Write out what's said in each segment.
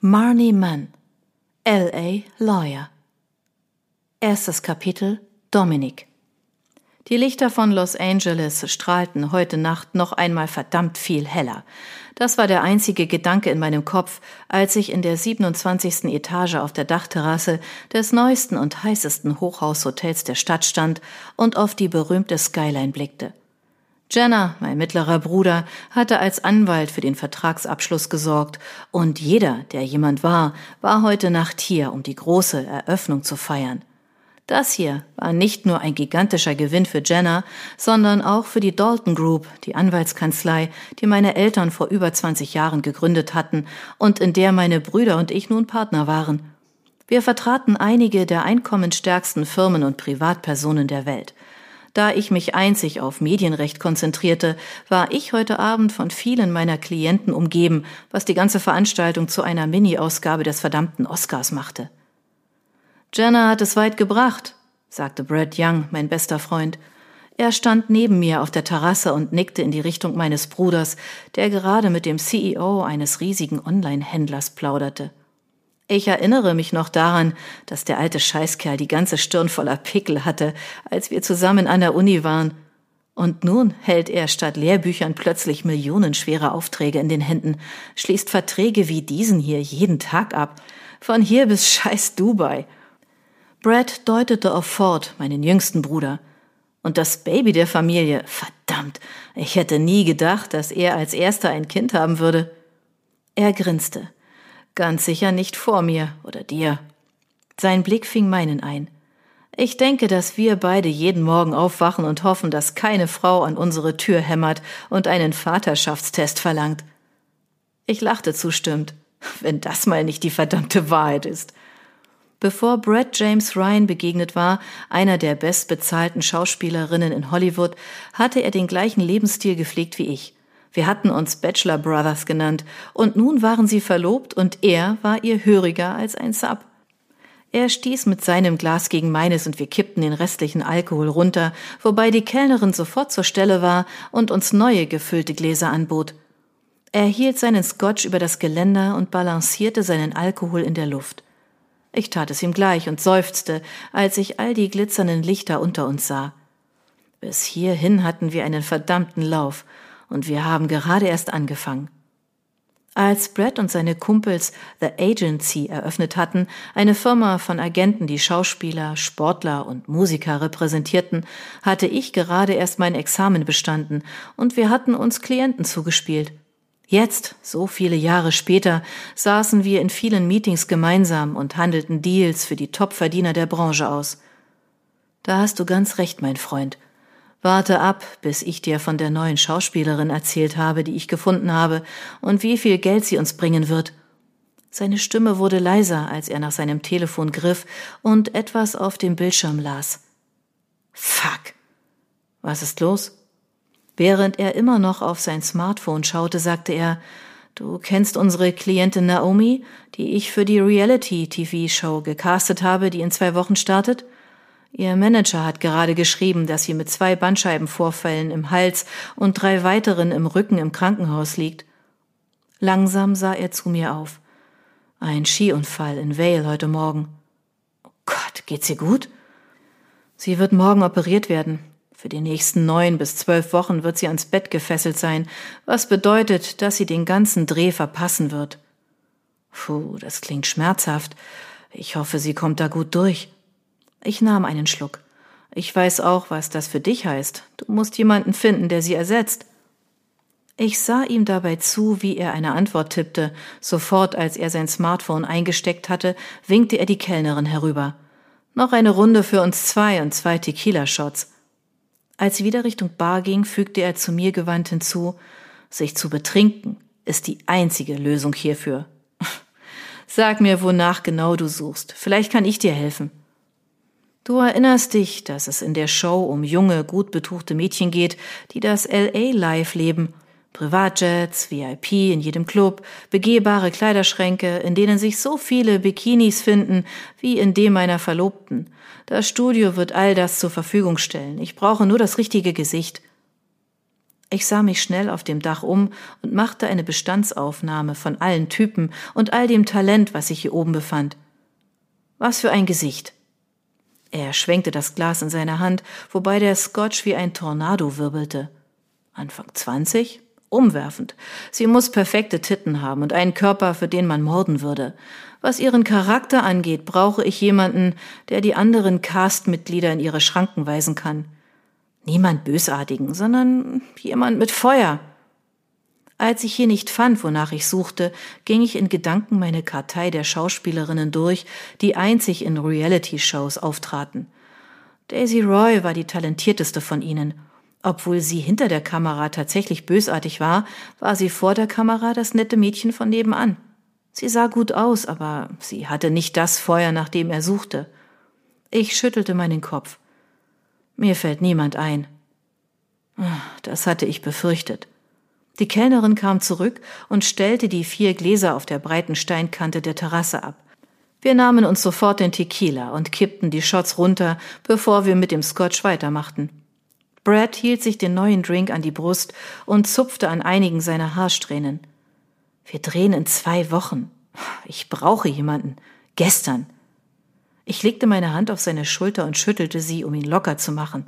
Marnie Mann, LA Lawyer. Erstes Kapitel Dominic. Die Lichter von Los Angeles strahlten heute Nacht noch einmal verdammt viel heller. Das war der einzige Gedanke in meinem Kopf, als ich in der 27. Etage auf der Dachterrasse des neuesten und heißesten Hochhaushotels der Stadt stand und auf die berühmte Skyline blickte. Jenna, mein mittlerer Bruder, hatte als Anwalt für den Vertragsabschluss gesorgt, und jeder, der jemand war, war heute Nacht hier, um die große Eröffnung zu feiern. Das hier war nicht nur ein gigantischer Gewinn für Jenna, sondern auch für die Dalton Group, die Anwaltskanzlei, die meine Eltern vor über 20 Jahren gegründet hatten und in der meine Brüder und ich nun Partner waren. Wir vertraten einige der einkommensstärksten Firmen und Privatpersonen der Welt. Da ich mich einzig auf Medienrecht konzentrierte, war ich heute Abend von vielen meiner Klienten umgeben, was die ganze Veranstaltung zu einer Mini-Ausgabe des verdammten Oscars machte. Jenna hat es weit gebracht, sagte Brad Young, mein bester Freund. Er stand neben mir auf der Terrasse und nickte in die Richtung meines Bruders, der gerade mit dem CEO eines riesigen Online-Händlers plauderte. Ich erinnere mich noch daran, dass der alte Scheißkerl die ganze Stirn voller Pickel hatte, als wir zusammen an der Uni waren. Und nun hält er statt Lehrbüchern plötzlich millionenschwere Aufträge in den Händen, schließt Verträge wie diesen hier jeden Tag ab, von hier bis scheiß Dubai. Brad deutete auf Ford, meinen jüngsten Bruder. Und das Baby der Familie, verdammt, ich hätte nie gedacht, dass er als erster ein Kind haben würde. Er grinste. Ganz sicher nicht vor mir oder dir. Sein Blick fing meinen ein. Ich denke, dass wir beide jeden Morgen aufwachen und hoffen, dass keine Frau an unsere Tür hämmert und einen Vaterschaftstest verlangt. Ich lachte zustimmt, wenn das mal nicht die verdammte Wahrheit ist. Bevor Brad James Ryan begegnet war, einer der bestbezahlten Schauspielerinnen in Hollywood, hatte er den gleichen Lebensstil gepflegt wie ich. Wir hatten uns Bachelor Brothers genannt, und nun waren sie verlobt und er war ihr höriger als ein Sub. Er stieß mit seinem Glas gegen meines und wir kippten den restlichen Alkohol runter, wobei die Kellnerin sofort zur Stelle war und uns neue gefüllte Gläser anbot. Er hielt seinen Scotch über das Geländer und balancierte seinen Alkohol in der Luft. Ich tat es ihm gleich und seufzte, als ich all die glitzernden Lichter unter uns sah. Bis hierhin hatten wir einen verdammten Lauf, und wir haben gerade erst angefangen. Als Brad und seine Kumpels The Agency eröffnet hatten, eine Firma von Agenten, die Schauspieler, Sportler und Musiker repräsentierten, hatte ich gerade erst mein Examen bestanden und wir hatten uns Klienten zugespielt. Jetzt, so viele Jahre später, saßen wir in vielen Meetings gemeinsam und handelten Deals für die Topverdiener der Branche aus. Da hast du ganz recht, mein Freund. Warte ab, bis ich dir von der neuen Schauspielerin erzählt habe, die ich gefunden habe, und wie viel Geld sie uns bringen wird. Seine Stimme wurde leiser, als er nach seinem Telefon griff und etwas auf dem Bildschirm las. Fuck. Was ist los? Während er immer noch auf sein Smartphone schaute, sagte er, Du kennst unsere Klientin Naomi, die ich für die Reality-TV-Show gecastet habe, die in zwei Wochen startet? Ihr Manager hat gerade geschrieben, dass sie mit zwei Bandscheibenvorfällen im Hals und drei weiteren im Rücken im Krankenhaus liegt. Langsam sah er zu mir auf. Ein Skiunfall in Vale heute Morgen. Oh Gott, geht's ihr gut? Sie wird morgen operiert werden. Für die nächsten neun bis zwölf Wochen wird sie ans Bett gefesselt sein, was bedeutet, dass sie den ganzen Dreh verpassen wird. Puh, das klingt schmerzhaft. Ich hoffe, sie kommt da gut durch. Ich nahm einen Schluck. Ich weiß auch, was das für dich heißt. Du musst jemanden finden, der sie ersetzt. Ich sah ihm dabei zu, wie er eine Antwort tippte. Sofort, als er sein Smartphone eingesteckt hatte, winkte er die Kellnerin herüber. Noch eine Runde für uns zwei und zwei Tequila-Shots. Als sie wieder Richtung Bar ging, fügte er zu mir gewandt hinzu, sich zu betrinken ist die einzige Lösung hierfür. Sag mir, wonach genau du suchst. Vielleicht kann ich dir helfen. Du erinnerst dich, dass es in der Show um junge, gut betuchte Mädchen geht, die das LA Life leben. Privatjets, VIP in jedem Club, begehbare Kleiderschränke, in denen sich so viele Bikinis finden wie in dem meiner Verlobten das Studio wird all das zur Verfügung stellen. Ich brauche nur das richtige Gesicht. Ich sah mich schnell auf dem Dach um und machte eine Bestandsaufnahme von allen Typen und all dem Talent, was sich hier oben befand. Was für ein Gesicht. Er schwenkte das Glas in seiner Hand, wobei der Scotch wie ein Tornado wirbelte. Anfang zwanzig? Umwerfend. Sie muss perfekte Titten haben und einen Körper, für den man morden würde. Was ihren Charakter angeht, brauche ich jemanden, der die anderen Castmitglieder in ihre Schranken weisen kann. Niemand Bösartigen, sondern jemand mit Feuer. Als ich hier nicht fand, wonach ich suchte, ging ich in Gedanken meine Kartei der Schauspielerinnen durch, die einzig in Reality-Shows auftraten. Daisy Roy war die talentierteste von ihnen. Obwohl sie hinter der Kamera tatsächlich bösartig war, war sie vor der Kamera das nette Mädchen von nebenan. Sie sah gut aus, aber sie hatte nicht das Feuer, nach dem er suchte. Ich schüttelte meinen Kopf. Mir fällt niemand ein. Das hatte ich befürchtet. Die Kellnerin kam zurück und stellte die vier Gläser auf der breiten Steinkante der Terrasse ab. Wir nahmen uns sofort den Tequila und kippten die Shots runter, bevor wir mit dem Scotch weitermachten. Brad hielt sich den neuen Drink an die Brust und zupfte an einigen seiner Haarsträhnen. Wir drehen in zwei Wochen. Ich brauche jemanden. Gestern. Ich legte meine Hand auf seine Schulter und schüttelte sie, um ihn locker zu machen.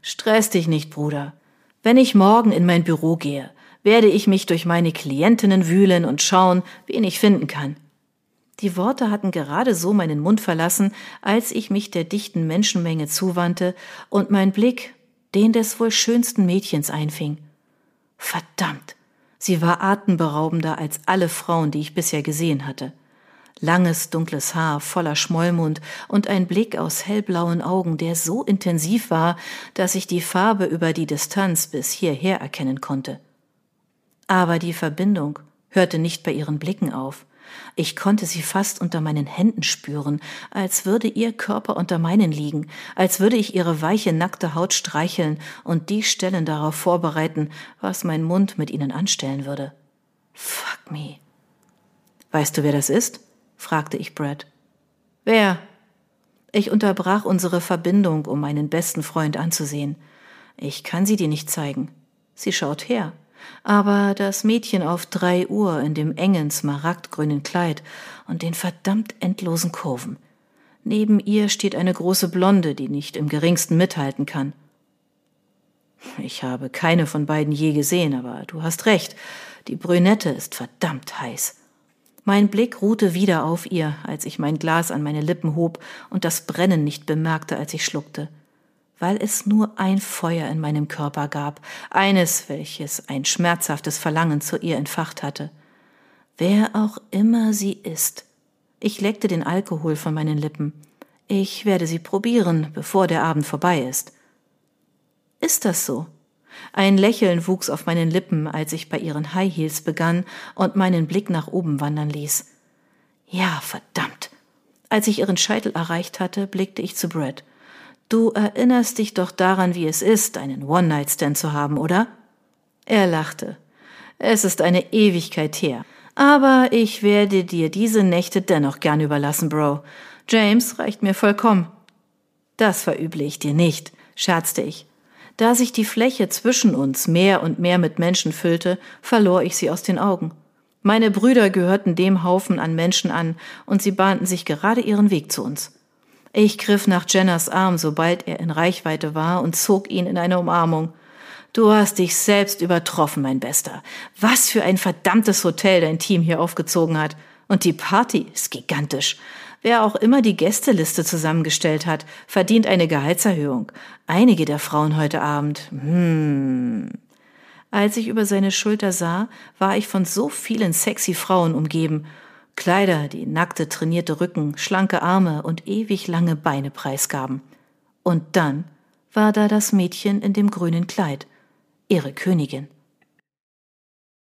Stress dich nicht, Bruder. Wenn ich morgen in mein Büro gehe, werde ich mich durch meine Klientinnen wühlen und schauen, wen ich finden kann. Die Worte hatten gerade so meinen Mund verlassen, als ich mich der dichten Menschenmenge zuwandte und mein Blick den des wohl schönsten Mädchens einfing. Verdammt, sie war atemberaubender als alle Frauen, die ich bisher gesehen hatte langes, dunkles Haar voller Schmollmund und ein Blick aus hellblauen Augen, der so intensiv war, dass ich die Farbe über die Distanz bis hierher erkennen konnte. Aber die Verbindung hörte nicht bei ihren Blicken auf. Ich konnte sie fast unter meinen Händen spüren, als würde ihr Körper unter meinen liegen, als würde ich ihre weiche, nackte Haut streicheln und die Stellen darauf vorbereiten, was mein Mund mit ihnen anstellen würde. Fuck me. Weißt du, wer das ist? fragte ich Brad. Wer? Ich unterbrach unsere Verbindung, um meinen besten Freund anzusehen. Ich kann sie dir nicht zeigen. Sie schaut her. Aber das Mädchen auf drei Uhr in dem engen smaragdgrünen Kleid und den verdammt endlosen Kurven. Neben ihr steht eine große Blonde, die nicht im geringsten mithalten kann. Ich habe keine von beiden je gesehen, aber du hast recht. Die Brünette ist verdammt heiß. Mein Blick ruhte wieder auf ihr, als ich mein Glas an meine Lippen hob und das Brennen nicht bemerkte, als ich schluckte, weil es nur ein Feuer in meinem Körper gab, eines, welches ein schmerzhaftes Verlangen zu ihr entfacht hatte. Wer auch immer sie ist. Ich leckte den Alkohol von meinen Lippen. Ich werde sie probieren, bevor der Abend vorbei ist. Ist das so? Ein Lächeln wuchs auf meinen Lippen, als ich bei ihren High Heels begann und meinen Blick nach oben wandern ließ. Ja, verdammt. Als ich ihren Scheitel erreicht hatte, blickte ich zu Brad. Du erinnerst dich doch daran, wie es ist, einen One-Night-Stand zu haben, oder? Er lachte. Es ist eine Ewigkeit her. Aber ich werde dir diese Nächte dennoch gern überlassen, Bro. James reicht mir vollkommen. Das verüble ich dir nicht, scherzte ich. Da sich die Fläche zwischen uns mehr und mehr mit Menschen füllte, verlor ich sie aus den Augen. Meine Brüder gehörten dem Haufen an Menschen an, und sie bahnten sich gerade ihren Weg zu uns. Ich griff nach Jenners Arm, sobald er in Reichweite war, und zog ihn in eine Umarmung. Du hast dich selbst übertroffen, mein Bester. Was für ein verdammtes Hotel dein Team hier aufgezogen hat. Und die Party ist gigantisch. Wer auch immer die Gästeliste zusammengestellt hat, verdient eine Gehaltserhöhung. Einige der Frauen heute Abend. Hm. Als ich über seine Schulter sah, war ich von so vielen sexy Frauen umgeben. Kleider, die nackte, trainierte Rücken, schlanke Arme und ewig lange Beine preisgaben. Und dann war da das Mädchen in dem grünen Kleid, ihre Königin.